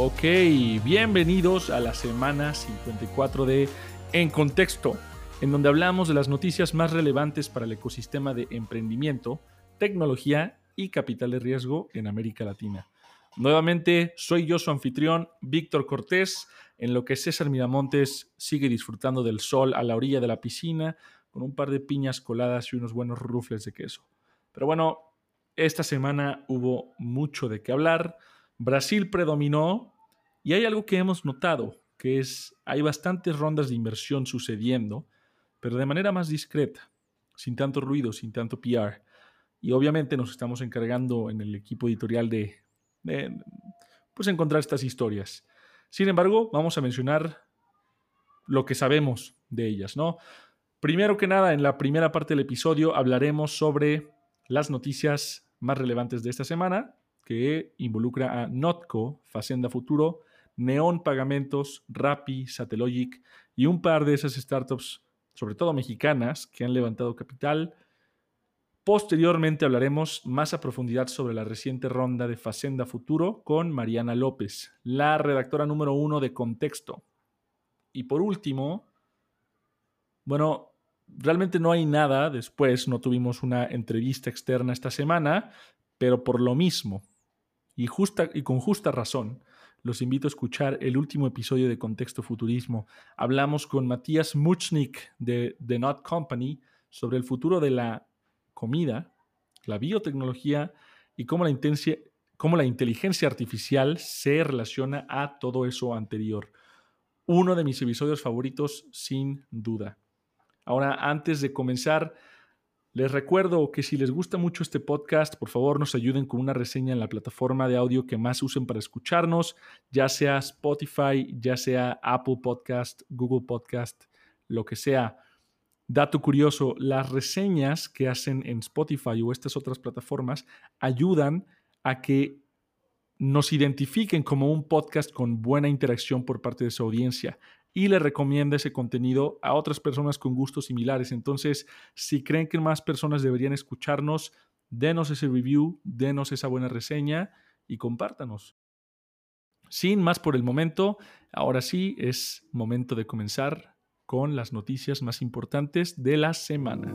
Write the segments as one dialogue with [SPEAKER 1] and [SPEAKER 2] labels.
[SPEAKER 1] Ok, bienvenidos a la semana 54 de En Contexto, en donde hablamos de las noticias más relevantes para el ecosistema de emprendimiento, tecnología y capital de riesgo en América Latina. Nuevamente, soy yo su anfitrión, Víctor Cortés, en lo que César Miramontes sigue disfrutando del sol a la orilla de la piscina, con un par de piñas coladas y unos buenos rufles de queso. Pero bueno, esta semana hubo mucho de qué hablar Brasil predominó y hay algo que hemos notado, que es hay bastantes rondas de inversión sucediendo, pero de manera más discreta, sin tanto ruido, sin tanto PR. Y obviamente nos estamos encargando en el equipo editorial de, pues encontrar estas historias. Sin embargo, vamos a mencionar lo que sabemos de ellas, ¿no? Primero que nada, en la primera parte del episodio hablaremos sobre las noticias más relevantes de esta semana, que involucra a Notco, Facenda Futuro, Neon Pagamentos, Rappi, Satellogic y un par de esas startups, sobre todo mexicanas, que han levantado capital. Posteriormente hablaremos más a profundidad sobre la reciente ronda de Facenda Futuro con Mariana López, la redactora número uno de Contexto. Y por último, bueno, realmente no hay nada después, no tuvimos una entrevista externa esta semana, pero por lo mismo, y, justa, y con justa razón, los invito a escuchar el último episodio de Contexto Futurismo. Hablamos con Matías Muchnik de The Not Company sobre el futuro de la comida, la biotecnología y cómo la, cómo la inteligencia artificial se relaciona a todo eso anterior. Uno de mis episodios favoritos, sin duda. Ahora, antes de comenzar, les recuerdo que si les gusta mucho este podcast, por favor nos ayuden con una reseña en la plataforma de audio que más usen para escucharnos, ya sea Spotify, ya sea Apple Podcast, Google Podcast, lo que sea. Dato curioso, las reseñas que hacen en Spotify o estas otras plataformas ayudan a que nos identifiquen como un podcast con buena interacción por parte de su audiencia y le recomienda ese contenido a otras personas con gustos similares. Entonces, si creen que más personas deberían escucharnos, denos ese review, denos esa buena reseña y compártanos. Sin más por el momento, ahora sí es momento de comenzar con las noticias más importantes de la semana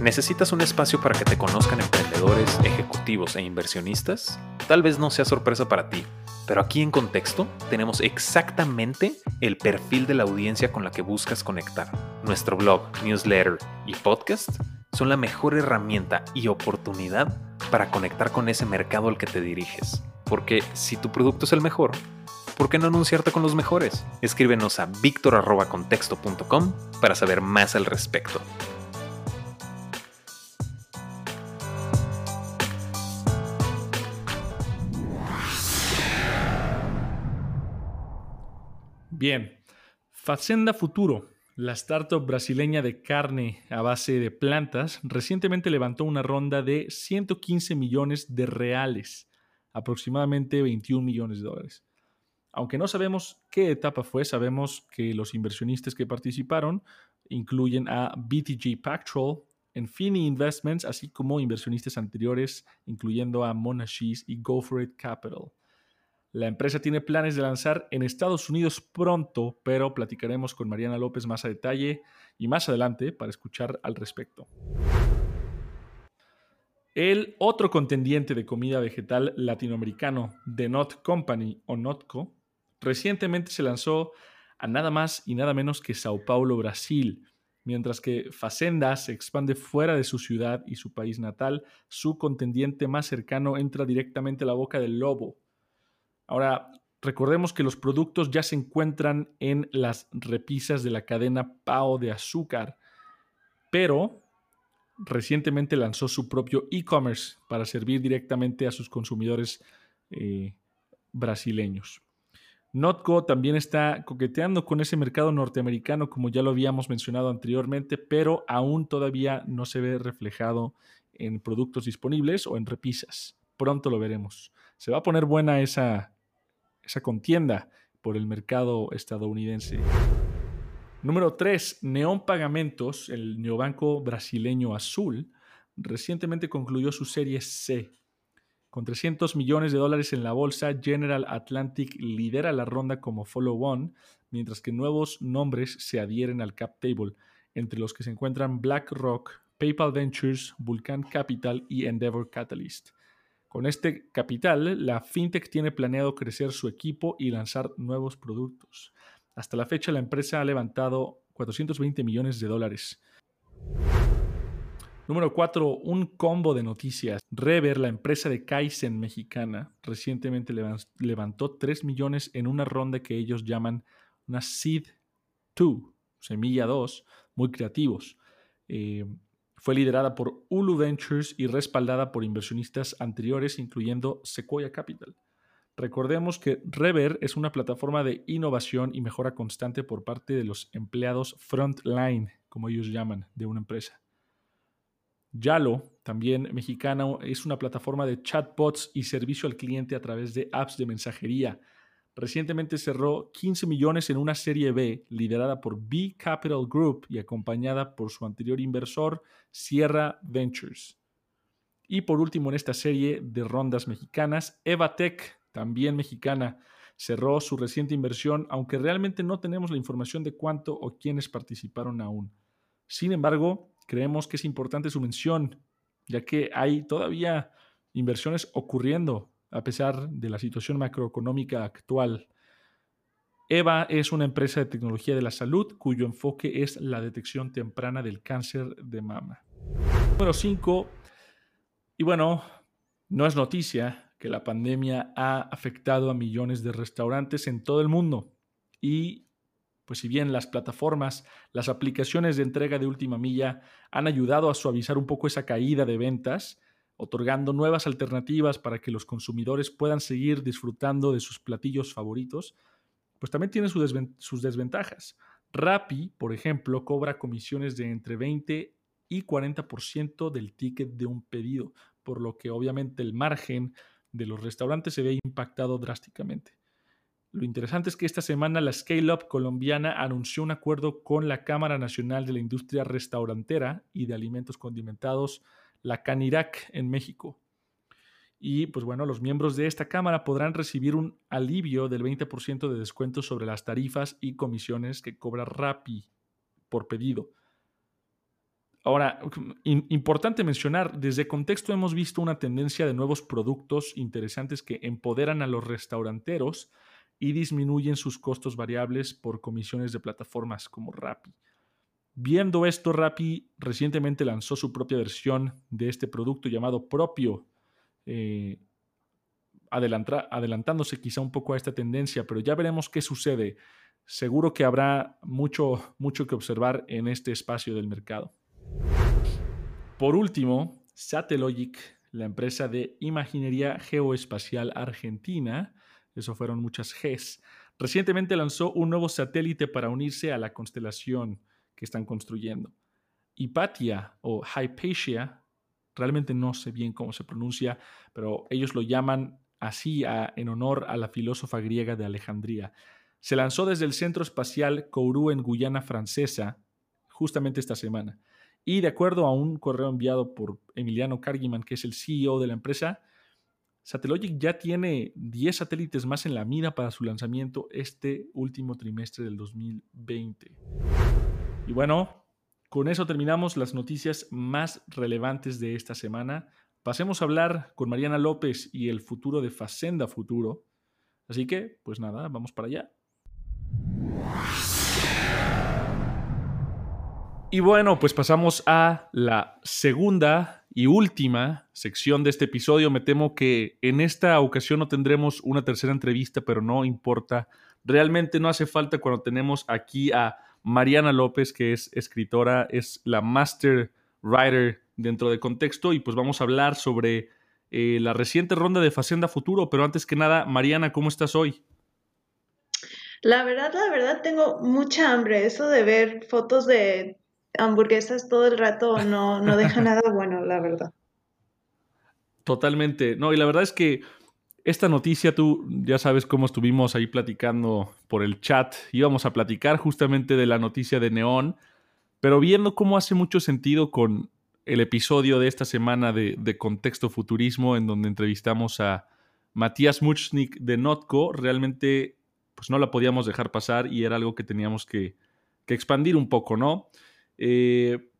[SPEAKER 2] ¿Necesitas un espacio para que te conozcan emprendedores, ejecutivos e inversionistas? Tal vez no sea sorpresa para ti, pero aquí en Contexto tenemos exactamente el perfil de la audiencia con la que buscas conectar. Nuestro blog, newsletter y podcast son la mejor herramienta y oportunidad para conectar con ese mercado al que te diriges. Porque si tu producto es el mejor, ¿por qué no anunciarte con los mejores? Escríbenos a victor.contexto.com para saber más al respecto.
[SPEAKER 1] Bien, Facenda Futuro, la startup brasileña de carne a base de plantas, recientemente levantó una ronda de 115 millones de reales, aproximadamente 21 millones de dólares. Aunque no sabemos qué etapa fue, sabemos que los inversionistas que participaron incluyen a BTG Pactual, Infini Investments, así como inversionistas anteriores, incluyendo a Monashis y Go For It Capital. La empresa tiene planes de lanzar en Estados Unidos pronto, pero platicaremos con Mariana López más a detalle y más adelante para escuchar al respecto. El otro contendiente de comida vegetal latinoamericano, The Not Company o Notco, recientemente se lanzó a nada más y nada menos que Sao Paulo, Brasil. Mientras que Facenda se expande fuera de su ciudad y su país natal, su contendiente más cercano entra directamente a la boca del lobo, Ahora, recordemos que los productos ya se encuentran en las repisas de la cadena PAO de azúcar, pero recientemente lanzó su propio e-commerce para servir directamente a sus consumidores eh, brasileños. Notco también está coqueteando con ese mercado norteamericano, como ya lo habíamos mencionado anteriormente, pero aún todavía no se ve reflejado en productos disponibles o en repisas. Pronto lo veremos. Se va a poner buena esa, esa contienda por el mercado estadounidense. Número 3. Neon Pagamentos, el neobanco brasileño azul, recientemente concluyó su serie C. Con 300 millones de dólares en la bolsa, General Atlantic lidera la ronda como follow-on, mientras que nuevos nombres se adhieren al cap table, entre los que se encuentran BlackRock, PayPal Ventures, Vulcan Capital y Endeavor Catalyst. Con este capital, la fintech tiene planeado crecer su equipo y lanzar nuevos productos. Hasta la fecha, la empresa ha levantado 420 millones de dólares. Número 4. Un combo de noticias. Rever, la empresa de Kaizen mexicana, recientemente levantó 3 millones en una ronda que ellos llaman una Seed 2, Semilla 2, muy creativos. Eh, fue liderada por Ulu Ventures y respaldada por inversionistas anteriores, incluyendo Sequoia Capital. Recordemos que Rever es una plataforma de innovación y mejora constante por parte de los empleados frontline, como ellos llaman, de una empresa. Yalo, también mexicana, es una plataforma de chatbots y servicio al cliente a través de apps de mensajería recientemente cerró 15 millones en una serie B liderada por B Capital Group y acompañada por su anterior inversor, Sierra Ventures. Y por último, en esta serie de rondas mexicanas, Evatech, también mexicana, cerró su reciente inversión, aunque realmente no tenemos la información de cuánto o quiénes participaron aún. Sin embargo, creemos que es importante su mención, ya que hay todavía inversiones ocurriendo a pesar de la situación macroeconómica actual. EVA es una empresa de tecnología de la salud cuyo enfoque es la detección temprana del cáncer de mama. Número 5. Y bueno, no es noticia que la pandemia ha afectado a millones de restaurantes en todo el mundo. Y pues si bien las plataformas, las aplicaciones de entrega de última milla han ayudado a suavizar un poco esa caída de ventas, otorgando nuevas alternativas para que los consumidores puedan seguir disfrutando de sus platillos favoritos, pues también tiene sus desventajas. Rappi, por ejemplo, cobra comisiones de entre 20 y 40% del ticket de un pedido, por lo que obviamente el margen de los restaurantes se ve impactado drásticamente. Lo interesante es que esta semana la Scale Up colombiana anunció un acuerdo con la Cámara Nacional de la Industria Restaurantera y de Alimentos Condimentados la Canirac en México. Y pues bueno, los miembros de esta Cámara podrán recibir un alivio del 20% de descuento sobre las tarifas y comisiones que cobra Rappi por pedido. Ahora, importante mencionar, desde contexto hemos visto una tendencia de nuevos productos interesantes que empoderan a los restauranteros y disminuyen sus costos variables por comisiones de plataformas como Rappi. Viendo esto, Rappi recientemente lanzó su propia versión de este producto llamado Propio, eh, adelantándose quizá un poco a esta tendencia, pero ya veremos qué sucede. Seguro que habrá mucho, mucho que observar en este espacio del mercado. Por último, Satellogic, la empresa de imaginería geoespacial argentina, eso fueron muchas Gs, recientemente lanzó un nuevo satélite para unirse a la constelación que están construyendo. Hipatia o Hypatia, realmente no sé bien cómo se pronuncia, pero ellos lo llaman así en honor a la filósofa griega de Alejandría. Se lanzó desde el Centro Espacial Kourou en Guyana Francesa justamente esta semana. Y de acuerdo a un correo enviado por Emiliano Cargiman, que es el CEO de la empresa, Satellogic ya tiene 10 satélites más en la mira para su lanzamiento este último trimestre del 2020. Y bueno, con eso terminamos las noticias más relevantes de esta semana. Pasemos a hablar con Mariana López y el futuro de Facenda Futuro. Así que, pues nada, vamos para allá. Y bueno, pues pasamos a la segunda y última sección de este episodio. Me temo que en esta ocasión no tendremos una tercera entrevista, pero no importa. Realmente no hace falta cuando tenemos aquí a Mariana López, que es escritora, es la master writer dentro de contexto y pues vamos a hablar sobre eh, la reciente ronda de Facenda Futuro. Pero antes que nada, Mariana, ¿cómo estás hoy?
[SPEAKER 3] La verdad, la verdad, tengo mucha hambre. Eso de ver fotos de hamburguesas todo el rato no, no deja nada bueno, la verdad.
[SPEAKER 1] Totalmente. No, y la verdad es que esta noticia, tú ya sabes cómo estuvimos ahí platicando por el chat. Íbamos a platicar justamente de la noticia de Neón, pero viendo cómo hace mucho sentido con el episodio de esta semana de, Contexto Futurismo, en donde entrevistamos a Matías Muchnik de Notco, realmente pues no la podíamos dejar pasar y era algo que teníamos que, expandir un poco, ¿no? Eh,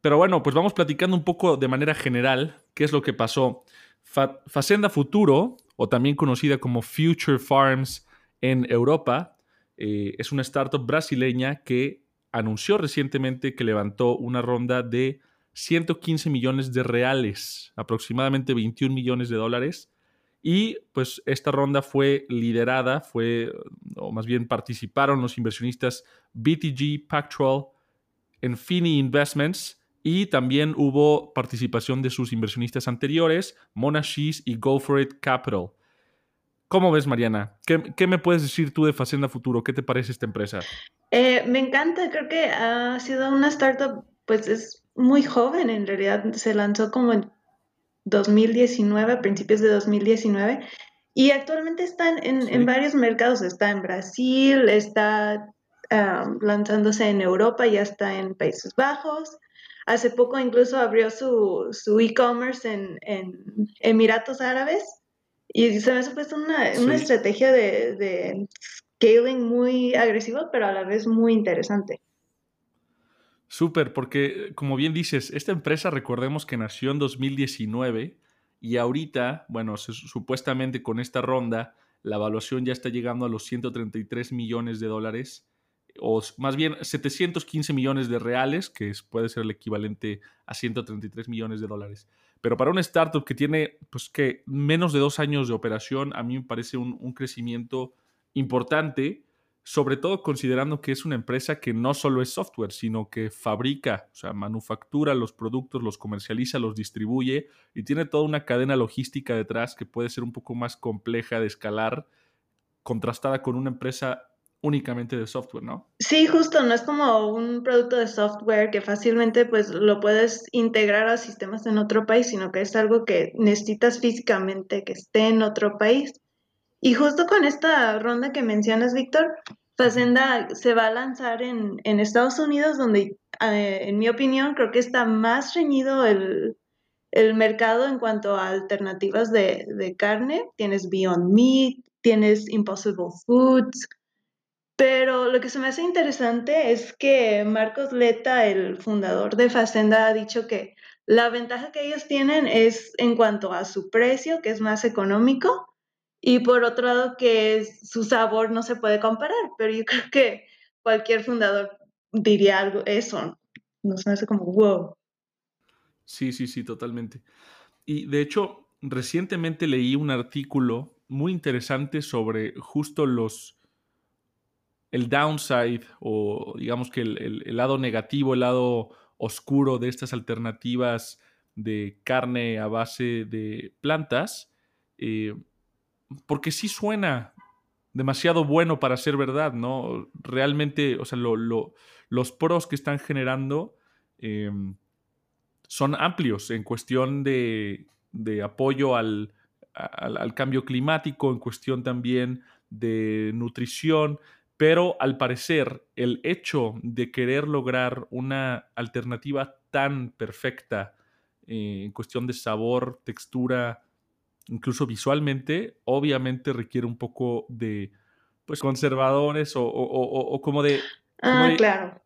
[SPEAKER 1] pero bueno, pues vamos platicando un poco de manera general qué es lo que pasó. Facenda Futuro, o también conocida como Future Farms en Europa, eh, es una startup brasileña que anunció recientemente que levantó una ronda de 115 millones de reales, aproximadamente 21 millones de dólares. Y pues esta ronda fue liderada, fue, o más bien participaron los inversionistas BTG Pactual, Infini Investments y también hubo participación de sus inversionistas anteriores, Monashis y Go For It Capital. ¿Cómo ves, Mariana? ¿Qué, me puedes decir tú de Facenda Futuro? ¿Qué te parece esta empresa?
[SPEAKER 3] Eh, me encanta, creo que ha sido una startup, pues es muy joven en realidad, se lanzó como en 2019, a principios de 2019, y actualmente está en, varios mercados, está en Brasil, está lanzándose en Europa, ya está en Países Bajos, hace poco incluso abrió su, su e-commerce en, Emiratos Árabes, y se me ha supuesto una, una estrategia de, de scaling muy agresiva, pero a la vez muy interesante.
[SPEAKER 1] Súper, porque como bien dices, esta empresa recordemos que nació en 2019 y ahorita, bueno, supuestamente con esta ronda, la evaluación ya está llegando a los 133 millones de dólares, o más bien 715 millones de reales, que puede ser el equivalente a 133 millones de dólares. Pero para una startup que tiene, pues que menos de dos años de operación, a mí me parece un, un crecimiento importante sobre todo considerando que es una empresa que no solo es software, sino que fabrica, o sea, manufactura los productos, los comercializa, los distribuye y tiene toda una cadena logística detrás que puede ser un poco más compleja de escalar, contrastada con una empresa únicamente de software, ¿no?
[SPEAKER 3] Sí, justo, no es como un producto de software que fácilmente pues lo puedes integrar a sistemas en otro país, sino que es algo que necesitas físicamente que esté en otro país. Y justo con esta ronda que mencionas, Víctor, Facenda se va a lanzar en, Estados Unidos, donde, eh, en mi opinión, creo que está más reñido el, mercado en cuanto a alternativas de, carne. Tienes Beyond Meat, tienes Impossible Foods. Pero lo que se me hace interesante es que Marcos Leta, el fundador de Facenda, ha dicho que la ventaja que ellos tienen es en cuanto a su precio, que es más económico, y por otro lado que su sabor no se puede comparar, pero yo creo que cualquier fundador diría algo, eso, no se hace como wow.
[SPEAKER 1] Sí, sí, sí, totalmente. Y de hecho, recientemente leí un artículo muy interesante sobre justo los, el downside o digamos que el, lado negativo, el lado oscuro de estas alternativas de carne a base de plantas. Eh, porque sí suena demasiado bueno para ser verdad, ¿no? Realmente, o sea, los pros que están generando em, son amplios en cuestión de, apoyo al, cambio climático, en cuestión también de nutrición, pero al parecer el hecho de querer lograr una alternativa tan perfecta eh, en cuestión de sabor, textura, incluso visualmente, obviamente requiere un poco de pues conservadores o, como de...
[SPEAKER 3] ah, claro.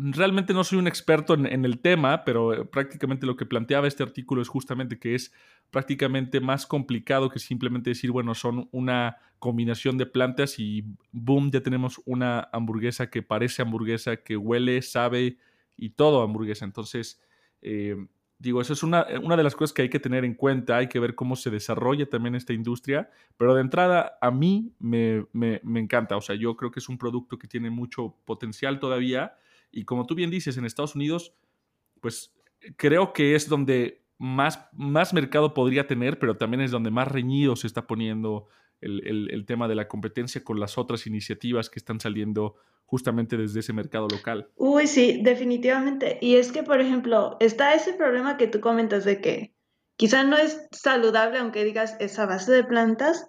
[SPEAKER 1] Realmente no soy un experto en, el tema, pero eh, prácticamente lo que planteaba este artículo es justamente que es prácticamente más complicado que simplemente decir, bueno, son una combinación de plantas y boom, ya tenemos una hamburguesa que parece hamburguesa, que huele, sabe y todo hamburguesa. Entonces, eh, Digo, eso es una, eh, una, de las cosas que hay que tener en cuenta, hay que ver cómo se desarrolla también esta industria, pero de entrada a mí me, me, me, encanta, o sea, yo creo que es un producto que tiene mucho potencial todavía y como tú bien dices, en Estados Unidos, pues creo que es donde más, más mercado podría tener, pero también es donde más reñido se está poniendo el, tema de la competencia con las otras iniciativas que están saliendo justamente desde ese mercado local.
[SPEAKER 3] Uy, sí, definitivamente. Y es que, por ejemplo, está ese problema que tú comentas de que quizá no es saludable, aunque digas esa base de plantas.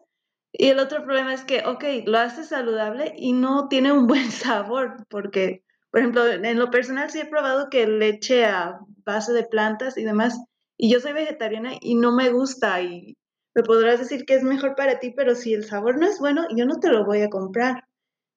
[SPEAKER 3] Y el otro problema es que, ok, lo hace saludable y no tiene un buen sabor, porque, por ejemplo, en lo personal sí he probado que leche a base de plantas y demás, y yo soy vegetariana y no me gusta y me podrás decir que es mejor para ti, pero si el sabor no es bueno, yo no te lo voy a comprar.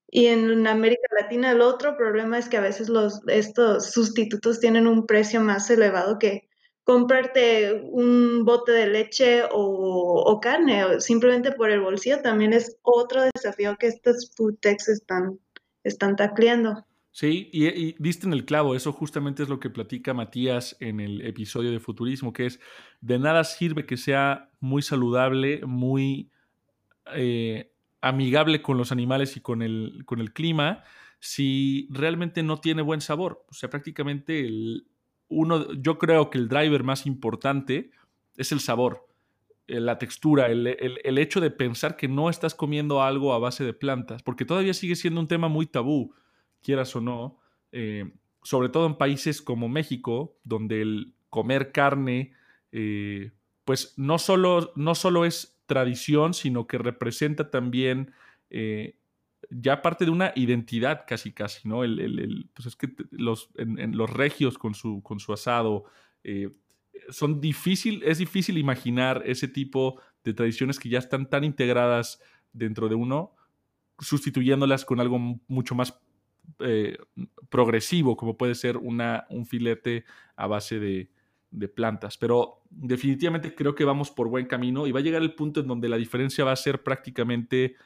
[SPEAKER 3] Y en América Latina el otro problema es que a veces los, estos sustitutos tienen un precio más elevado que comprarte un bote de leche o, o carne, simplemente por el bolsillo, también es otro desafío que estos food techs están, están tacleando.
[SPEAKER 1] Sí, y, y, diste en el clavo, eso justamente es lo que platica Matías en el episodio de Futurismo, que es de nada sirve que sea muy saludable, muy eh, amigable con los animales y con el, con el clima, si realmente no tiene buen sabor. O sea, prácticamente el, uno, yo creo que el driver más importante es el sabor, eh, la textura, el, el hecho de pensar que no estás comiendo algo a base de plantas, porque todavía sigue siendo un tema muy tabú quieras o no, eh, sobre todo en países como México, donde el comer carne, eh, pues no solo, no solo es tradición, sino que representa también eh, ya parte de una identidad casi casi, ¿no? El, pues es que los, los regios con su, con su asado, son difícil, es difícil imaginar ese tipo de tradiciones que ya están tan integradas dentro de uno, sustituyéndolas con algo mucho más eh, progresivo, como puede ser una, un filete a base de, plantas. Pero definitivamente creo que vamos por buen camino y va a llegar el punto en donde la diferencia va a ser prácticamente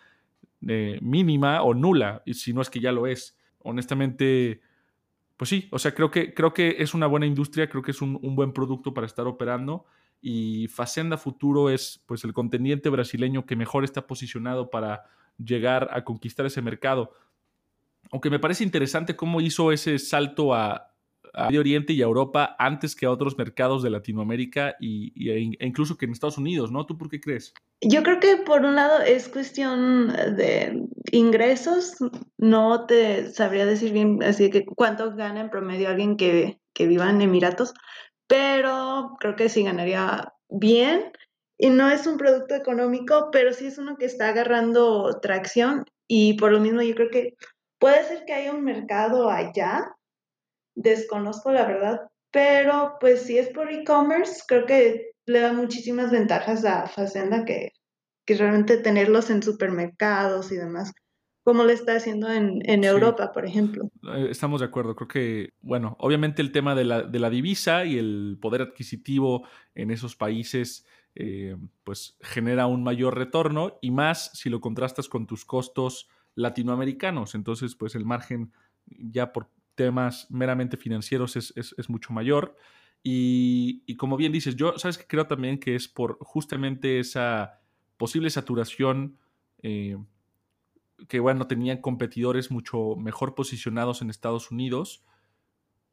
[SPEAKER 1] eh, mínima o nula, y si no es que ya lo es. Honestamente, pues sí, o sea, creo que, creo que es una buena industria, creo que es un, un buen producto para estar operando y Facenda Futuro es pues el contendiente brasileño que mejor está posicionado para llegar a conquistar ese mercado aunque me parece interesante cómo hizo ese salto a, Medio Oriente y a Europa antes que a otros mercados de Latinoamérica y, e, e incluso que en Estados Unidos, ¿no? ¿Tú por qué crees?
[SPEAKER 3] Yo creo que por un lado es cuestión de ingresos, no te sabría decir bien así que cuánto gana en promedio alguien que, que viva en Emiratos, pero creo que sí ganaría bien y no es un producto económico, pero sí es uno que está agarrando tracción y por lo mismo yo creo que Puede ser que haya un mercado allá, desconozco la verdad, pero pues si es por e-commerce, creo que le da muchísimas ventajas a Facenda que, que realmente tenerlos en supermercados y demás como lo está haciendo en, Europa, por ejemplo.
[SPEAKER 1] Eh, estamos de acuerdo. Creo que, bueno, obviamente el tema de la, de la divisa y el poder adquisitivo en esos países, eh, pues genera un mayor retorno y más si lo contrastas con tus costos latinoamericanos. Entonces, pues el margen ya por temas meramente financieros es, mucho mayor. Y, como bien dices, yo, ¿sabes que Creo también que es por justamente esa posible saturación eh, que, bueno, tenían competidores mucho mejor posicionados en Estados Unidos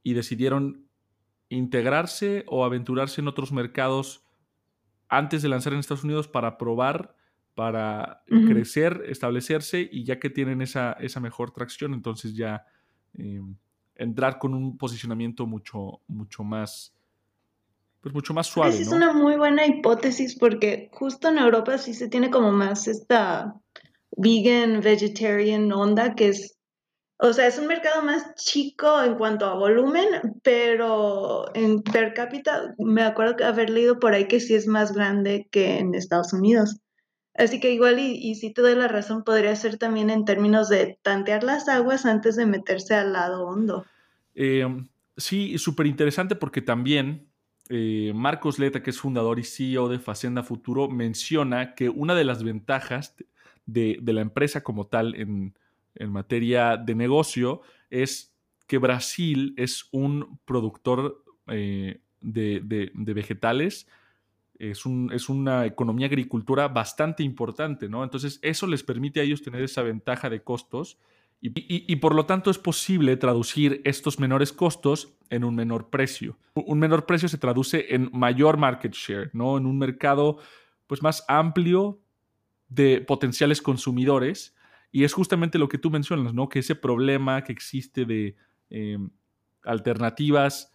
[SPEAKER 1] y decidieron integrarse o aventurarse en otros mercados antes de lanzar en Estados Unidos para probar para crecer, establecerse y ya que tienen esa, esa mejor tracción, entonces ya eh, entrar con un posicionamiento mucho, mucho más, pues mucho más suave.
[SPEAKER 3] Es una muy buena hipótesis porque justo en Europa sí se tiene como más esta vegan, vegetarian onda que es, o sea, es un mercado más chico en cuanto a volumen, pero en per cápita me acuerdo haber leído por ahí que sí es más grande que en Estados Unidos. Así que igual y, si te doy la razón, podría ser también en términos de tantear las aguas antes de meterse al lado hondo.
[SPEAKER 1] Eh, sí, súper interesante porque también eh, Marcos Leta, que es fundador y CEO de Facenda Futuro, menciona que una de las ventajas de, la empresa como tal en, materia de negocio es que Brasil es un productor eh, de vegetales es, un, es una economía agricultura bastante importante, ¿no? Entonces, eso les permite a ellos tener esa ventaja de costos y, por lo tanto es posible traducir estos menores costos en un menor precio. Un menor precio se traduce en mayor market share, ¿no? En un mercado pues, más amplio de potenciales consumidores. Y es justamente lo que tú mencionas, ¿no? Que ese problema que existe de eh, alternativas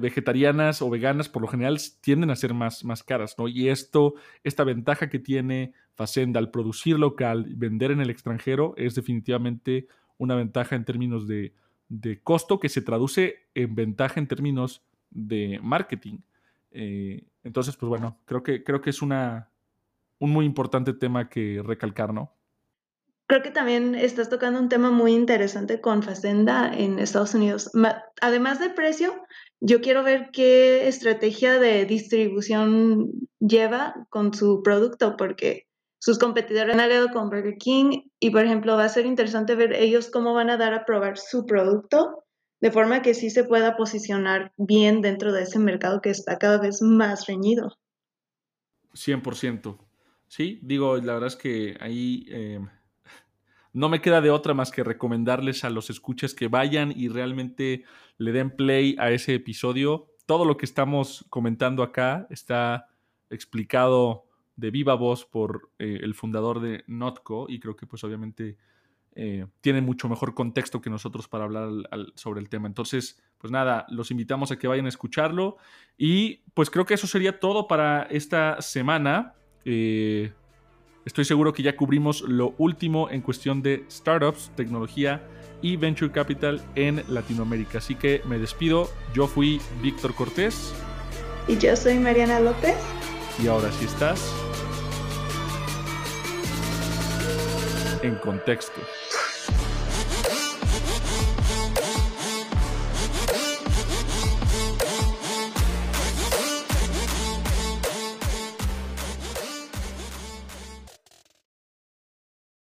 [SPEAKER 1] vegetarianas o veganas por lo general tienden a ser más, más caras, ¿no? Y esto, esta ventaja que tiene Facenda al producir local, vender en el extranjero, es definitivamente una ventaja en términos de, costo que se traduce en ventaja en términos de marketing. Eh, entonces, pues bueno, creo que, creo que es una, un muy importante tema que recalcar, ¿no?
[SPEAKER 3] Creo que también estás tocando un tema muy interesante con Facenda en Estados Unidos. Además del precio, yo quiero ver qué estrategia de distribución lleva con su producto, porque sus competidores han aliado con Burger King y, por ejemplo, va a ser interesante ver ellos cómo van a dar a probar su producto de forma que sí se pueda posicionar bien dentro de ese mercado que está cada vez más reñido.
[SPEAKER 1] 100%. Sí, digo, la verdad es que ahí... Eh, no me queda de otra más que recomendarles a los escuchas que vayan y realmente le den play a ese episodio. Todo lo que estamos comentando acá está explicado de viva voz por eh, el fundador de Notco y creo que pues obviamente eh, tiene mucho mejor contexto que nosotros para hablar sobre el tema. Entonces, pues nada, los invitamos a que vayan a escucharlo y pues creo que eso sería todo para esta semana. Eh, Estoy seguro que ya cubrimos lo último en cuestión de startups, tecnología y venture capital en Latinoamérica. Así que me despido. Yo fui Víctor Cortés.
[SPEAKER 3] Y yo soy Mariana López.
[SPEAKER 1] Y ahora sí estás en contexto.